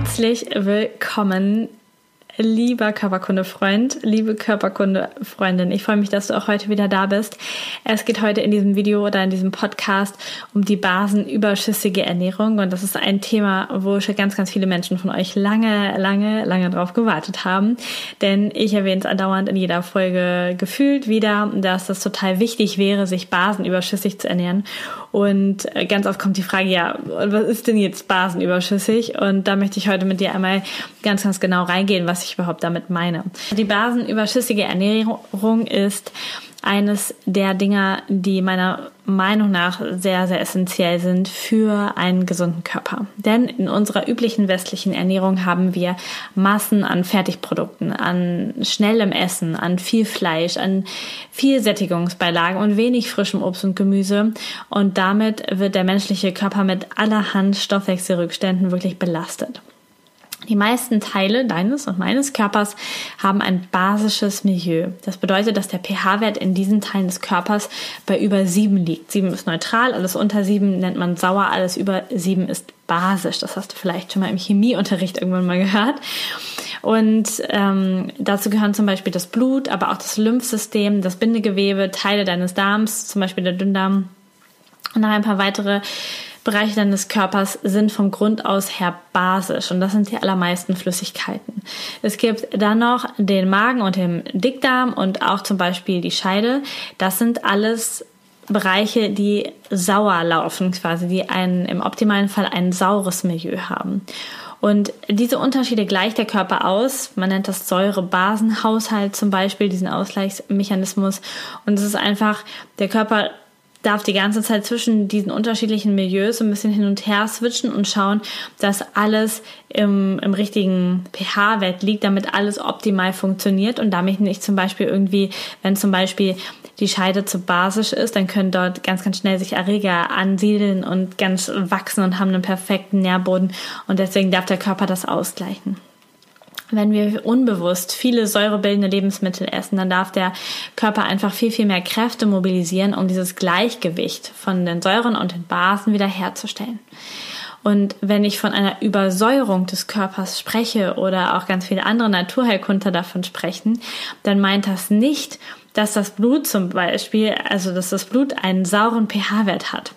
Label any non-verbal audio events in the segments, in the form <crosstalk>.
Herzlich willkommen Lieber Körperkunde-Freund, liebe Körperkunde-Freundin, ich freue mich, dass du auch heute wieder da bist. Es geht heute in diesem Video oder in diesem Podcast um die basenüberschüssige Ernährung und das ist ein Thema, wo schon ganz, ganz viele Menschen von euch lange, lange, lange drauf gewartet haben. Denn ich erwähne es andauernd in jeder Folge gefühlt wieder, dass das total wichtig wäre, sich basenüberschüssig zu ernähren. Und ganz oft kommt die Frage, ja, was ist denn jetzt basenüberschüssig? Und da möchte ich heute mit dir einmal ganz, ganz genau reingehen, was ich überhaupt damit meine. Die basenüberschüssige Ernährung ist eines der Dinger, die meiner Meinung nach sehr, sehr essentiell sind für einen gesunden Körper. Denn in unserer üblichen westlichen Ernährung haben wir Massen an Fertigprodukten, an schnellem Essen, an viel Fleisch, an viel Sättigungsbeilagen und wenig frischem Obst und Gemüse. Und damit wird der menschliche Körper mit allerhand Stoffwechselrückständen wirklich belastet. Die meisten Teile deines und meines Körpers haben ein basisches Milieu. Das bedeutet, dass der pH-Wert in diesen Teilen des Körpers bei über sieben liegt. Sieben ist neutral, alles unter sieben nennt man sauer, alles über sieben ist basisch. Das hast du vielleicht schon mal im Chemieunterricht irgendwann mal gehört. Und ähm, dazu gehören zum Beispiel das Blut, aber auch das Lymphsystem, das Bindegewebe, Teile deines Darms, zum Beispiel der Dünndarm und noch ein paar weitere Bereiche deines Körpers sind vom Grund aus her basisch und das sind die allermeisten Flüssigkeiten. Es gibt dann noch den Magen und den Dickdarm und auch zum Beispiel die Scheide. Das sind alles Bereiche, die sauer laufen, quasi, die einen, im optimalen Fall ein saures Milieu haben. Und diese Unterschiede gleicht der Körper aus. Man nennt das Säure-Basen-Haushalt zum Beispiel, diesen Ausgleichsmechanismus. Und es ist einfach, der Körper darf die ganze Zeit zwischen diesen unterschiedlichen Milieus so ein bisschen hin und her switchen und schauen, dass alles im, im richtigen pH-Wert liegt, damit alles optimal funktioniert und damit nicht zum Beispiel irgendwie, wenn zum Beispiel die Scheide zu basisch ist, dann können dort ganz, ganz schnell sich Erreger ansiedeln und ganz wachsen und haben einen perfekten Nährboden und deswegen darf der Körper das ausgleichen. Wenn wir unbewusst viele säurebildende Lebensmittel essen, dann darf der Körper einfach viel, viel mehr Kräfte mobilisieren, um dieses Gleichgewicht von den Säuren und den Basen wiederherzustellen. Und wenn ich von einer Übersäuerung des Körpers spreche oder auch ganz viele andere Naturheilkundler davon sprechen, dann meint das nicht, dass das Blut zum Beispiel, also dass das Blut einen sauren pH-Wert hat.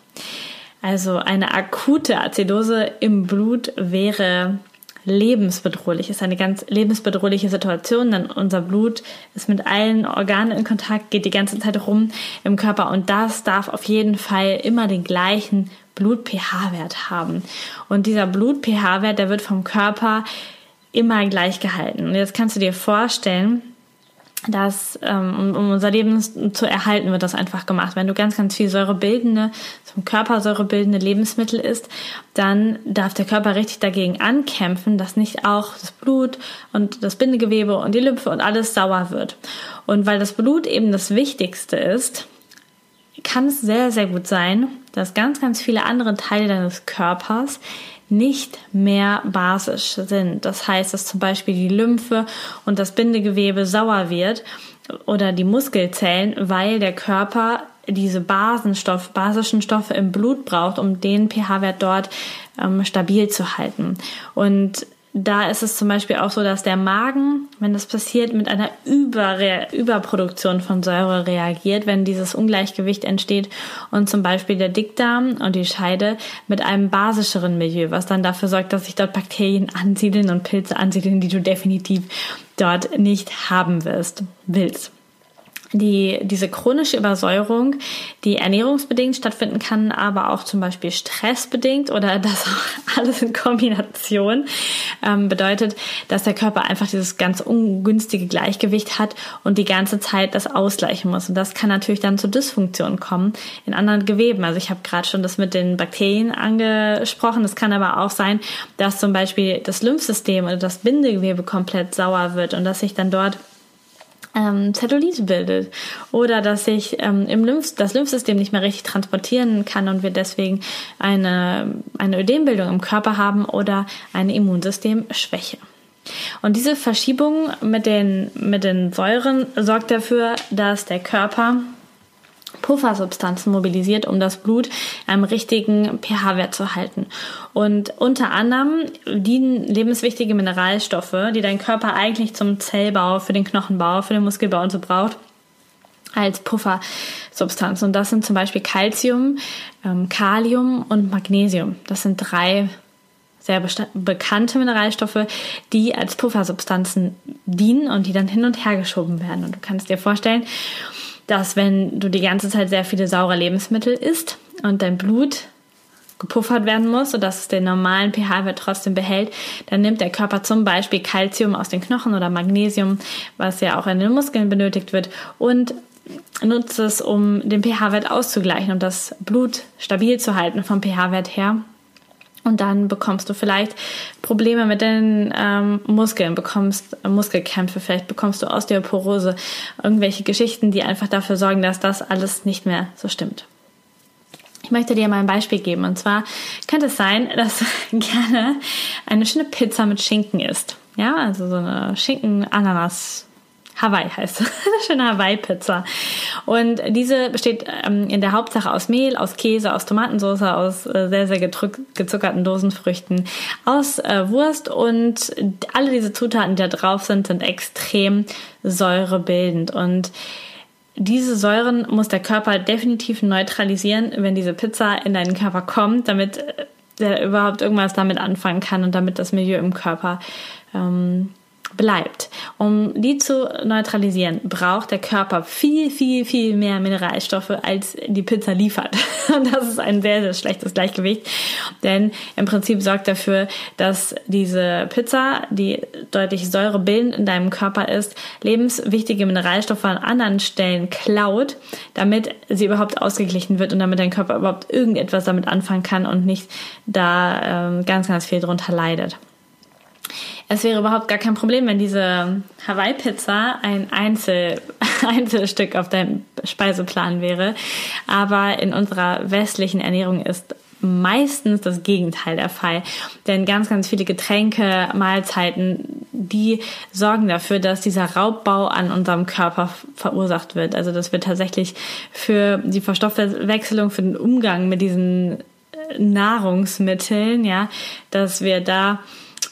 Also eine akute Azidose im Blut wäre lebensbedrohlich, ist eine ganz lebensbedrohliche Situation, denn unser Blut ist mit allen Organen in Kontakt, geht die ganze Zeit rum im Körper und das darf auf jeden Fall immer den gleichen Blut-pH-Wert haben. Und dieser Blut-pH-Wert, der wird vom Körper immer gleich gehalten. Und jetzt kannst du dir vorstellen, dass ähm, um unser Leben zu erhalten, wird das einfach gemacht. Wenn du ganz, ganz viel säurebildende, zum Körper säurebildende Lebensmittel isst, dann darf der Körper richtig dagegen ankämpfen, dass nicht auch das Blut und das Bindegewebe und die Lymphe und alles sauer wird. Und weil das Blut eben das Wichtigste ist, kann es sehr, sehr gut sein, dass ganz, ganz viele andere Teile deines Körpers nicht mehr basisch sind. Das heißt, dass zum Beispiel die Lymphe und das Bindegewebe sauer wird oder die Muskelzellen, weil der Körper diese Basenstoff, basischen Stoffe im Blut braucht, um den pH-Wert dort ähm, stabil zu halten. Und da ist es zum Beispiel auch so, dass der Magen, wenn das passiert, mit einer Überre Überproduktion von Säure reagiert, wenn dieses Ungleichgewicht entsteht und zum Beispiel der Dickdarm und die Scheide mit einem basischeren Milieu, was dann dafür sorgt, dass sich dort Bakterien ansiedeln und Pilze ansiedeln, die du definitiv dort nicht haben wirst, willst. Die, diese chronische Übersäuerung, die ernährungsbedingt stattfinden kann, aber auch zum Beispiel stressbedingt oder <laughs> das auch alles in Kombination ähm, bedeutet, dass der Körper einfach dieses ganz ungünstige Gleichgewicht hat und die ganze Zeit das ausgleichen muss. Und das kann natürlich dann zu Dysfunktionen kommen in anderen Geweben. Also ich habe gerade schon das mit den Bakterien angesprochen. Es kann aber auch sein, dass zum Beispiel das Lymphsystem oder das Bindegewebe komplett sauer wird und dass sich dann dort ähm, Zellulite bildet oder dass sich ähm, im Lymph das Lymphsystem nicht mehr richtig transportieren kann und wir deswegen eine, eine Ödembildung im Körper haben oder eine Immunsystemschwäche. Und diese Verschiebung mit den, mit den Säuren sorgt dafür, dass der Körper Puffersubstanzen mobilisiert, um das Blut einem richtigen pH-Wert zu halten. Und unter anderem dienen lebenswichtige Mineralstoffe, die dein Körper eigentlich zum Zellbau, für den Knochenbau, für den Muskelbau und so braucht, als Puffersubstanzen. Und das sind zum Beispiel Calcium, ähm, Kalium und Magnesium. Das sind drei sehr bekannte Mineralstoffe, die als Puffersubstanzen dienen und die dann hin und her geschoben werden. Und du kannst dir vorstellen, dass wenn du die ganze Zeit sehr viele saure Lebensmittel isst und dein Blut gepuffert werden muss, sodass es den normalen pH-Wert trotzdem behält, dann nimmt der Körper zum Beispiel Calcium aus den Knochen oder Magnesium, was ja auch in den Muskeln benötigt wird, und nutzt es, um den pH-Wert auszugleichen und das Blut stabil zu halten vom pH-Wert her. Und dann bekommst du vielleicht Probleme mit den ähm, Muskeln, bekommst Muskelkämpfe, vielleicht bekommst du Osteoporose, irgendwelche Geschichten, die einfach dafür sorgen, dass das alles nicht mehr so stimmt. Ich möchte dir mal ein Beispiel geben. Und zwar könnte es sein, <laughs> dass du gerne eine schöne Pizza mit Schinken isst. Ja, also so eine Schinken-Ananas Hawaii heißt es. <laughs> Schöne Hawaii-Pizza. Und diese besteht ähm, in der Hauptsache aus Mehl, aus Käse, aus Tomatensauce, aus äh, sehr, sehr gezuckerten Dosenfrüchten, aus äh, Wurst und alle diese Zutaten, die da drauf sind, sind extrem säurebildend. Und diese Säuren muss der Körper definitiv neutralisieren, wenn diese Pizza in deinen Körper kommt, damit äh, der überhaupt irgendwas damit anfangen kann und damit das Milieu im Körper ähm, bleibt. Um die zu neutralisieren, braucht der Körper viel, viel, viel mehr Mineralstoffe, als die Pizza liefert. <laughs> Und das ist ein sehr, sehr schlechtes Gleichgewicht, denn im Prinzip sorgt dafür, dass diese Pizza, die deutlich säurebildend in deinem Körper ist, lebenswichtige Mineralstoffe an anderen Stellen klaut, damit sie überhaupt ausgeglichen wird und damit dein Körper überhaupt irgendetwas damit anfangen kann und nicht da ähm, ganz, ganz viel drunter leidet. Es wäre überhaupt gar kein Problem, wenn diese Hawaii-Pizza ein Einzel <laughs> Einzelstück auf deinem Speiseplan wäre. Aber in unserer westlichen Ernährung ist meistens das Gegenteil der Fall. Denn ganz, ganz viele Getränke, Mahlzeiten, die sorgen dafür, dass dieser Raubbau an unserem Körper verursacht wird. Also dass wir tatsächlich für die Verstoffwechselung, für den Umgang mit diesen Nahrungsmitteln, ja, dass wir da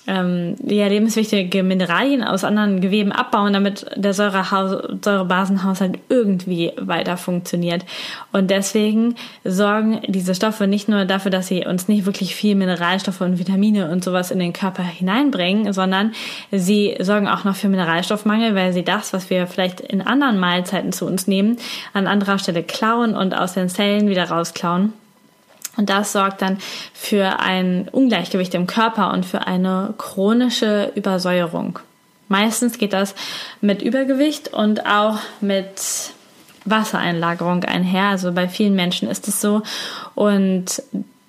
ähm, ja, lebenswichtige Mineralien aus anderen Geweben abbauen, damit der Säurebasenhaushalt irgendwie weiter funktioniert. Und deswegen sorgen diese Stoffe nicht nur dafür, dass sie uns nicht wirklich viel Mineralstoffe und Vitamine und sowas in den Körper hineinbringen, sondern sie sorgen auch noch für Mineralstoffmangel, weil sie das, was wir vielleicht in anderen Mahlzeiten zu uns nehmen, an anderer Stelle klauen und aus den Zellen wieder rausklauen. Und das sorgt dann für ein Ungleichgewicht im Körper und für eine chronische Übersäuerung. Meistens geht das mit Übergewicht und auch mit Wassereinlagerung einher. Also bei vielen Menschen ist es so. Und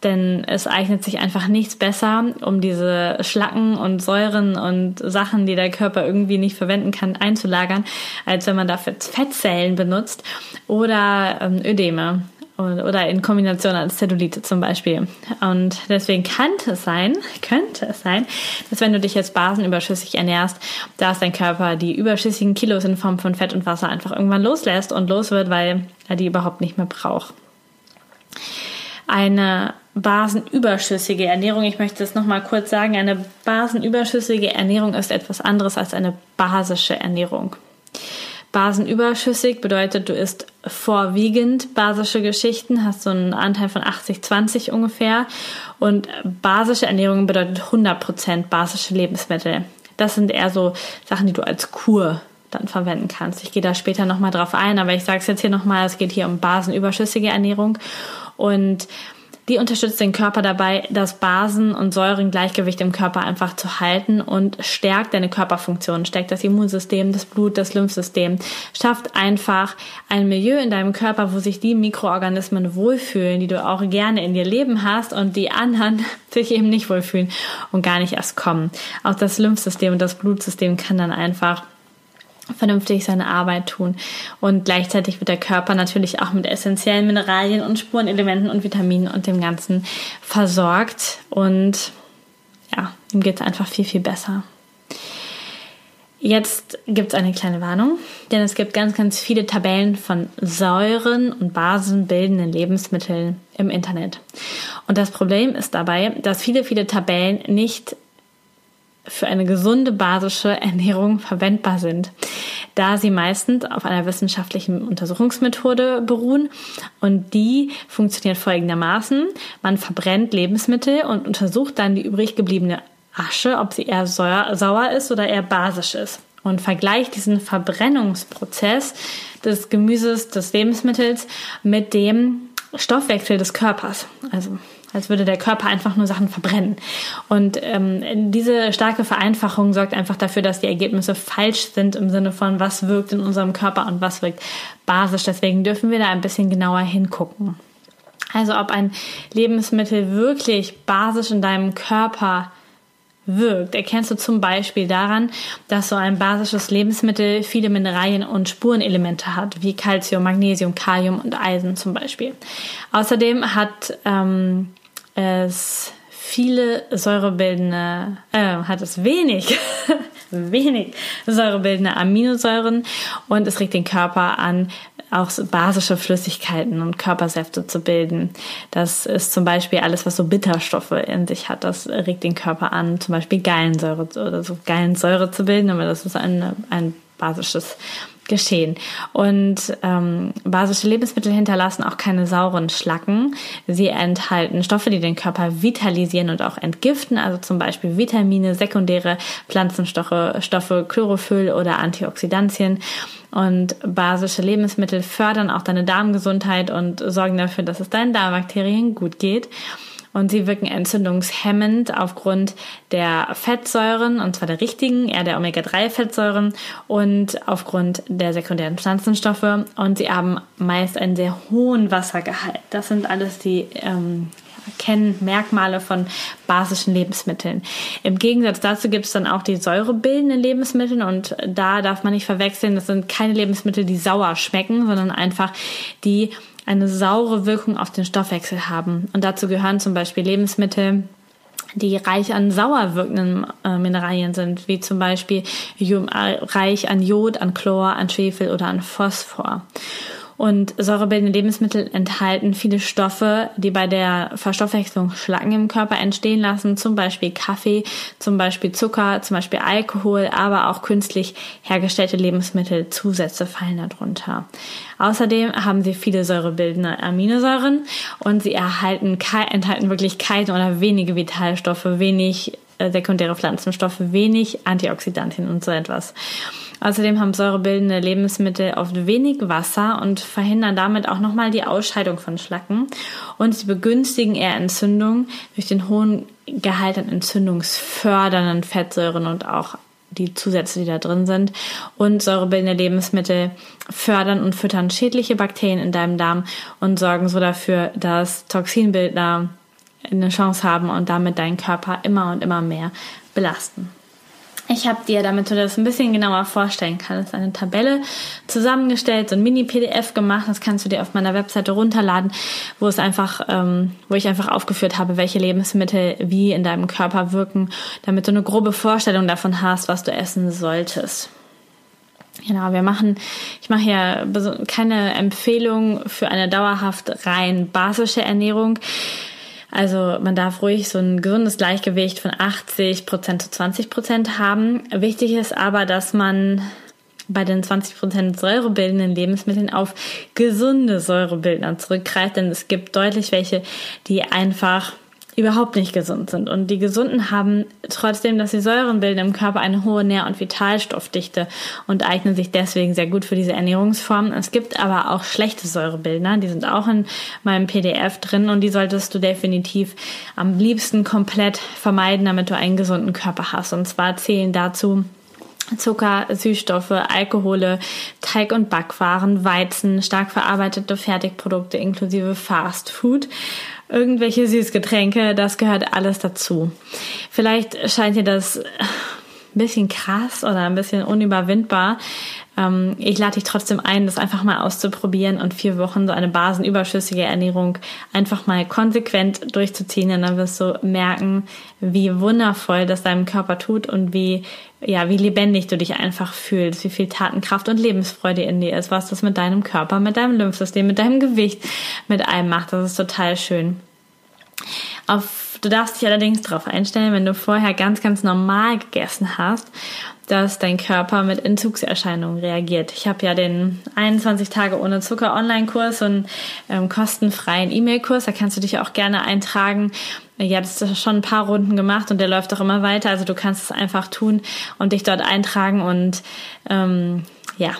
denn es eignet sich einfach nichts besser, um diese Schlacken und Säuren und Sachen, die der Körper irgendwie nicht verwenden kann, einzulagern, als wenn man dafür Fettzellen benutzt oder ähm, Ödeme oder in Kombination als Zellulite zum Beispiel. Und deswegen könnte es sein, könnte es sein, dass wenn du dich jetzt basenüberschüssig ernährst, dass dein Körper die überschüssigen Kilos in Form von Fett und Wasser einfach irgendwann loslässt und los wird, weil er die überhaupt nicht mehr braucht. Eine basenüberschüssige Ernährung, ich möchte es nochmal kurz sagen, eine basenüberschüssige Ernährung ist etwas anderes als eine basische Ernährung. Basenüberschüssig bedeutet, du isst vorwiegend basische Geschichten, hast so einen Anteil von 80-20 ungefähr. Und basische Ernährung bedeutet 100% basische Lebensmittel. Das sind eher so Sachen, die du als Kur dann verwenden kannst. Ich gehe da später nochmal drauf ein, aber ich sage es jetzt hier nochmal, es geht hier um basenüberschüssige Ernährung und die unterstützt den Körper dabei, das Basen- und Säurengleichgewicht im Körper einfach zu halten und stärkt deine Körperfunktion, stärkt das Immunsystem, das Blut, das Lymphsystem, schafft einfach ein Milieu in deinem Körper, wo sich die Mikroorganismen wohlfühlen, die du auch gerne in dir leben hast und die anderen <laughs> sich eben nicht wohlfühlen und gar nicht erst kommen. Auch das Lymphsystem und das Blutsystem kann dann einfach vernünftig seine Arbeit tun. Und gleichzeitig wird der Körper natürlich auch mit essentiellen Mineralien und Spurenelementen und Vitaminen und dem Ganzen versorgt. Und ja, ihm geht es einfach viel, viel besser. Jetzt gibt es eine kleine Warnung, denn es gibt ganz, ganz viele Tabellen von Säuren und basenbildenden Lebensmitteln im Internet. Und das Problem ist dabei, dass viele, viele Tabellen nicht für eine gesunde basische Ernährung verwendbar sind, da sie meistens auf einer wissenschaftlichen Untersuchungsmethode beruhen und die funktioniert folgendermaßen. Man verbrennt Lebensmittel und untersucht dann die übrig gebliebene Asche, ob sie eher sauer ist oder eher basisch ist und vergleicht diesen Verbrennungsprozess des Gemüses, des Lebensmittels mit dem Stoffwechsel des Körpers. Also als würde der Körper einfach nur Sachen verbrennen. Und ähm, diese starke Vereinfachung sorgt einfach dafür, dass die Ergebnisse falsch sind im Sinne von, was wirkt in unserem Körper und was wirkt basisch. Deswegen dürfen wir da ein bisschen genauer hingucken. Also ob ein Lebensmittel wirklich basisch in deinem Körper wirkt, erkennst du zum Beispiel daran, dass so ein basisches Lebensmittel viele Mineralien und Spurenelemente hat, wie Calcium, Magnesium, Kalium und Eisen zum Beispiel. Außerdem hat ähm, es viele säurebildende, äh, hat es wenig, <laughs> wenig säurebildende Aminosäuren und es regt den Körper an, auch basische Flüssigkeiten und Körpersäfte zu bilden. Das ist zum Beispiel alles, was so Bitterstoffe in sich hat. Das regt den Körper an, zum Beispiel Gallensäure oder so Gallensäure zu bilden, aber das ist ein, ein basisches geschehen. Und ähm, basische Lebensmittel hinterlassen auch keine sauren Schlacken. Sie enthalten Stoffe, die den Körper vitalisieren und auch entgiften, also zum Beispiel Vitamine, sekundäre Pflanzenstoffe, Stoffe, Chlorophyll oder Antioxidantien. Und basische Lebensmittel fördern auch deine Darmgesundheit und sorgen dafür, dass es deinen Darmbakterien gut geht und sie wirken entzündungshemmend aufgrund der Fettsäuren, und zwar der richtigen, eher der Omega-3-Fettsäuren und aufgrund der sekundären Pflanzenstoffe und sie haben meist einen sehr hohen Wassergehalt. Das sind alles die ähm, Kennmerkmale von basischen Lebensmitteln. Im Gegensatz dazu gibt es dann auch die säurebildenden Lebensmittel und da darf man nicht verwechseln, das sind keine Lebensmittel, die sauer schmecken, sondern einfach die eine saure Wirkung auf den Stoffwechsel haben. Und dazu gehören zum Beispiel Lebensmittel, die reich an sauer wirkenden äh, Mineralien sind, wie zum Beispiel äh, reich an Jod, an Chlor, an Schwefel oder an Phosphor. Und säurebildende Lebensmittel enthalten viele Stoffe, die bei der Verstoffwechslung Schlacken im Körper entstehen lassen, zum Beispiel Kaffee, zum Beispiel Zucker, zum Beispiel Alkohol, aber auch künstlich hergestellte Lebensmittel, Zusätze fallen darunter. Außerdem haben sie viele säurebildende Aminosäuren und sie erhalten, enthalten wirklich keine oder wenige Vitalstoffe, wenig sekundäre Pflanzenstoffe, wenig Antioxidantien und so etwas. Außerdem haben säurebildende Lebensmittel oft wenig Wasser und verhindern damit auch nochmal die Ausscheidung von Schlacken. Und sie begünstigen eher Entzündungen durch den hohen Gehalt an entzündungsfördernden Fettsäuren und auch die Zusätze, die da drin sind. Und säurebildende Lebensmittel fördern und füttern schädliche Bakterien in deinem Darm und sorgen so dafür, dass Toxinbildner eine Chance haben und damit deinen Körper immer und immer mehr belasten. Ich habe dir, damit du das ein bisschen genauer vorstellen kannst, eine Tabelle zusammengestellt, so ein Mini-PDF gemacht. Das kannst du dir auf meiner Webseite runterladen, wo es einfach, ähm, wo ich einfach aufgeführt habe, welche Lebensmittel wie in deinem Körper wirken, damit du eine grobe Vorstellung davon hast, was du essen solltest. Genau, wir machen, ich mache hier keine Empfehlung für eine dauerhaft rein basische Ernährung. Also man darf ruhig so ein gesundes Gleichgewicht von 80 Prozent zu 20 Prozent haben. Wichtig ist aber, dass man bei den 20 Prozent säurebildenden Lebensmitteln auf gesunde Säurebildner zurückgreift, denn es gibt deutlich welche, die einfach überhaupt nicht gesund sind. Und die Gesunden haben trotzdem, dass sie Säuren bilden im Körper, eine hohe Nähr- und Vitalstoffdichte und eignen sich deswegen sehr gut für diese Ernährungsform. Es gibt aber auch schlechte Säurebildner, die sind auch in meinem PDF drin und die solltest du definitiv am liebsten komplett vermeiden, damit du einen gesunden Körper hast. Und zwar zählen dazu Zucker, Süßstoffe, Alkohole, Teig- und Backwaren, Weizen, stark verarbeitete Fertigprodukte inklusive Fast Food, irgendwelche Süßgetränke, das gehört alles dazu. Vielleicht scheint dir das ein bisschen krass oder ein bisschen unüberwindbar, ähm, ich lade dich trotzdem ein, das einfach mal auszuprobieren und vier Wochen so eine basenüberschüssige Ernährung einfach mal konsequent durchzuziehen. Und dann wirst du merken, wie wundervoll das deinem Körper tut und wie, ja, wie lebendig du dich einfach fühlst, wie viel Tatenkraft und Lebensfreude in dir ist, was das mit deinem Körper, mit deinem Lymphsystem, mit deinem Gewicht, mit allem macht. Das ist total schön. Auf, du darfst dich allerdings darauf einstellen, wenn du vorher ganz, ganz normal gegessen hast dass dein Körper mit Entzugserscheinungen reagiert. Ich habe ja den 21 Tage ohne Zucker Online-Kurs und ähm, kostenfreien E-Mail-Kurs. Da kannst du dich auch gerne eintragen. Ich habe es schon ein paar Runden gemacht und der läuft auch immer weiter. Also du kannst es einfach tun und dich dort eintragen und ähm, ja,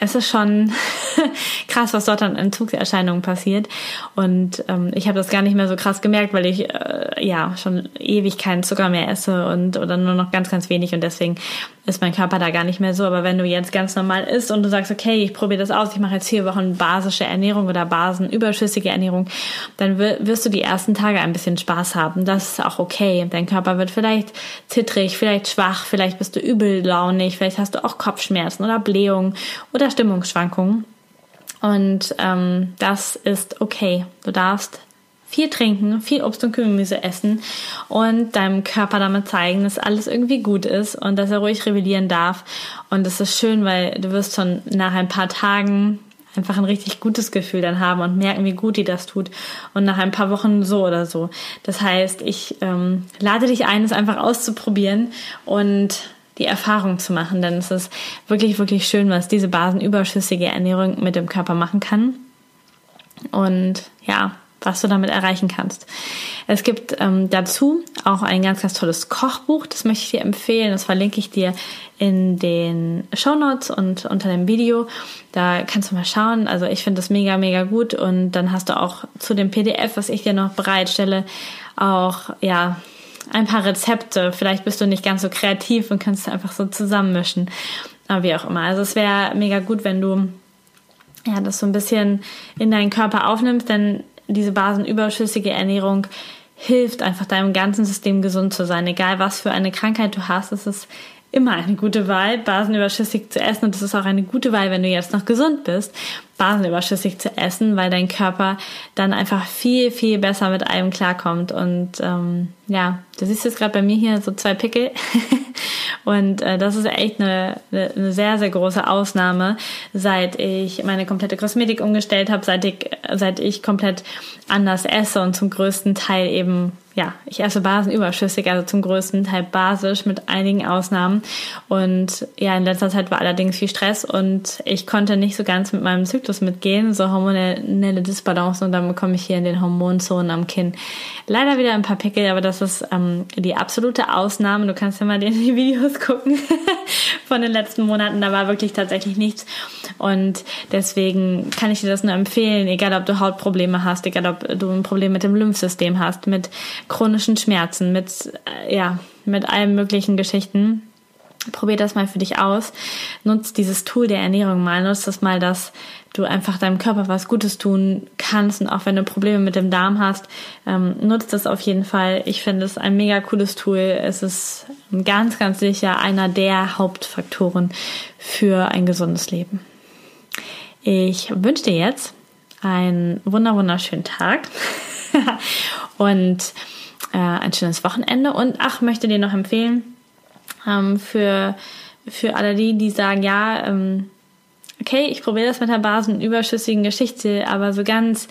es ist schon <laughs> krass, was dort an Entzugserscheinungen passiert. Und ähm, ich habe das gar nicht mehr so krass gemerkt, weil ich äh, ja schon ewig keinen Zucker mehr esse und oder nur noch ganz, ganz wenig und deswegen ist mein Körper da gar nicht mehr so. Aber wenn du jetzt ganz normal isst und du sagst, okay, ich probiere das aus, ich mache jetzt vier Wochen basische Ernährung oder basenüberschüssige Ernährung, dann wirst du die ersten Tage ein bisschen Spaß haben. Das ist auch okay. Dein Körper wird vielleicht zittrig, vielleicht schwach, vielleicht bist du übellaunig, vielleicht hast du auch Kopfschmerzen oder Blähungen oder Stimmungsschwankungen. Und ähm, das ist okay. Du darfst viel trinken, viel Obst und Gemüse essen und deinem Körper damit zeigen, dass alles irgendwie gut ist und dass er ruhig rebellieren darf. Und das ist schön, weil du wirst schon nach ein paar Tagen einfach ein richtig gutes Gefühl dann haben und merken, wie gut dir das tut. Und nach ein paar Wochen so oder so. Das heißt, ich ähm, lade dich ein, es einfach auszuprobieren und die Erfahrung zu machen, denn es ist wirklich, wirklich schön, was diese basenüberschüssige Ernährung mit dem Körper machen kann. Und ja, was du damit erreichen kannst. Es gibt ähm, dazu auch ein ganz, ganz tolles Kochbuch, das möchte ich dir empfehlen. Das verlinke ich dir in den Show Notes und unter dem Video. Da kannst du mal schauen. Also ich finde das mega, mega gut. Und dann hast du auch zu dem PDF, was ich dir noch bereitstelle, auch ja ein paar Rezepte. Vielleicht bist du nicht ganz so kreativ und kannst einfach so zusammenmischen. Aber wie auch immer. Also es wäre mega gut, wenn du ja, das so ein bisschen in deinen Körper aufnimmst, denn diese basenüberschüssige Ernährung hilft einfach deinem ganzen System gesund zu sein. Egal was für eine Krankheit du hast, es ist immer eine gute Wahl, basenüberschüssig zu essen. Und es ist auch eine gute Wahl, wenn du jetzt noch gesund bist, basenüberschüssig zu essen, weil dein Körper dann einfach viel, viel besser mit allem klarkommt. Und ähm, ja, du siehst jetzt gerade bei mir hier so zwei Pickel. <laughs> Und äh, das ist echt eine, eine sehr, sehr große Ausnahme, seit ich meine komplette Kosmetik umgestellt habe, seit ich, seit ich komplett anders esse und zum größten Teil eben ja, ich esse basenüberschüssig, also zum größten Teil basisch mit einigen Ausnahmen. Und ja, in letzter Zeit war allerdings viel Stress und ich konnte nicht so ganz mit meinem Zyklus mitgehen, so hormonelle Disbalance und dann bekomme ich hier in den Hormonzonen am Kinn leider wieder ein paar Pickel, aber das ist ähm, die absolute Ausnahme. Du kannst ja mal in die <laughs> Videos gucken <laughs> von den letzten Monaten, da war wirklich tatsächlich nichts. Und deswegen kann ich dir das nur empfehlen, egal ob du Hautprobleme hast, egal ob du ein Problem mit dem Lymphsystem hast, mit chronischen Schmerzen, mit, äh, ja, mit allen möglichen Geschichten. Probier das mal für dich aus. Nutz dieses Tool der Ernährung mal. Nutz das mal, dass du einfach deinem Körper was Gutes tun kannst. Und auch wenn du Probleme mit dem Darm hast, ähm, nutzt das auf jeden Fall. Ich finde es ein mega cooles Tool. Es ist ganz, ganz sicher einer der Hauptfaktoren für ein gesundes Leben. Ich wünsche dir jetzt einen wunder wunderschönen Tag <laughs> <laughs> und äh, ein schönes Wochenende. Und ach, möchte dir noch empfehlen, ähm, für, für alle die, die sagen, ja, ähm, okay, ich probiere das mit der basenüberschüssigen Geschichte, aber so ganz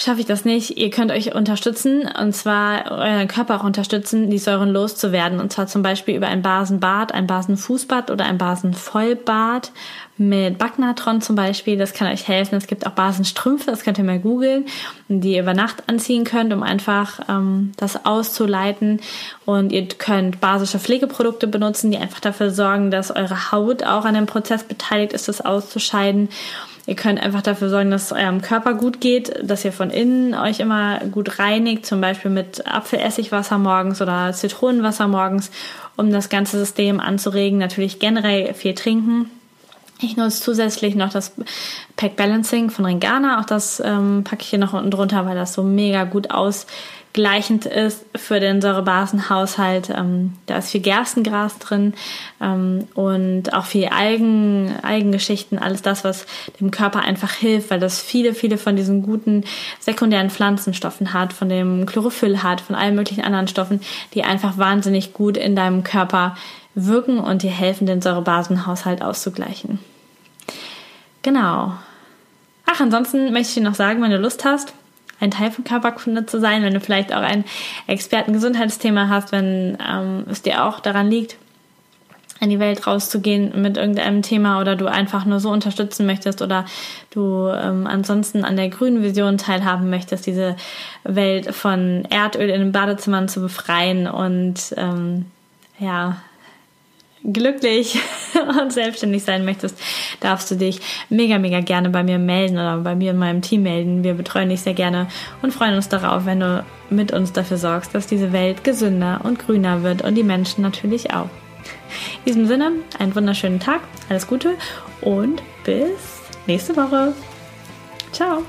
schaffe ich das nicht. Ihr könnt euch unterstützen und zwar euren Körper auch unterstützen, die Säuren loszuwerden. Und zwar zum Beispiel über ein Basenbad, ein Basenfußbad oder ein Basenvollbad mit Backnatron zum Beispiel. Das kann euch helfen. Es gibt auch Basenstrümpfe, das könnt ihr mal googeln, die ihr über Nacht anziehen könnt, um einfach ähm, das auszuleiten. Und ihr könnt basische Pflegeprodukte benutzen, die einfach dafür sorgen, dass eure Haut auch an dem Prozess beteiligt ist, das auszuscheiden. Ihr könnt einfach dafür sorgen, dass es eurem Körper gut geht, dass ihr von innen euch immer gut reinigt, zum Beispiel mit Apfelessigwasser morgens oder Zitronenwasser morgens, um das ganze System anzuregen. Natürlich generell viel trinken. Ich nutze zusätzlich noch das Pack Balancing von Ringana. Auch das ähm, packe ich hier noch unten drunter, weil das so mega gut aus gleichend ist für den Säurebasenhaushalt. Ähm, da ist viel Gerstengras drin ähm, und auch viel Algen, Algengeschichten, alles das, was dem Körper einfach hilft, weil das viele, viele von diesen guten sekundären Pflanzenstoffen hat, von dem Chlorophyll hat, von allen möglichen anderen Stoffen, die einfach wahnsinnig gut in deinem Körper wirken und dir helfen, den Säurebasenhaushalt auszugleichen. Genau. Ach, ansonsten möchte ich dir noch sagen, wenn du Lust hast, ein Teil von Körperkunde zu sein, wenn du vielleicht auch ein Expertengesundheitsthema hast, wenn ähm, es dir auch daran liegt, in die Welt rauszugehen mit irgendeinem Thema oder du einfach nur so unterstützen möchtest oder du ähm, ansonsten an der grünen Vision teilhaben möchtest, diese Welt von Erdöl in den Badezimmern zu befreien und ähm, ja, glücklich <laughs> und selbstständig sein möchtest, darfst du dich mega, mega gerne bei mir melden oder bei mir in meinem Team melden. Wir betreuen dich sehr gerne und freuen uns darauf, wenn du mit uns dafür sorgst, dass diese Welt gesünder und grüner wird und die Menschen natürlich auch. In diesem Sinne, einen wunderschönen Tag, alles Gute und bis nächste Woche. Ciao!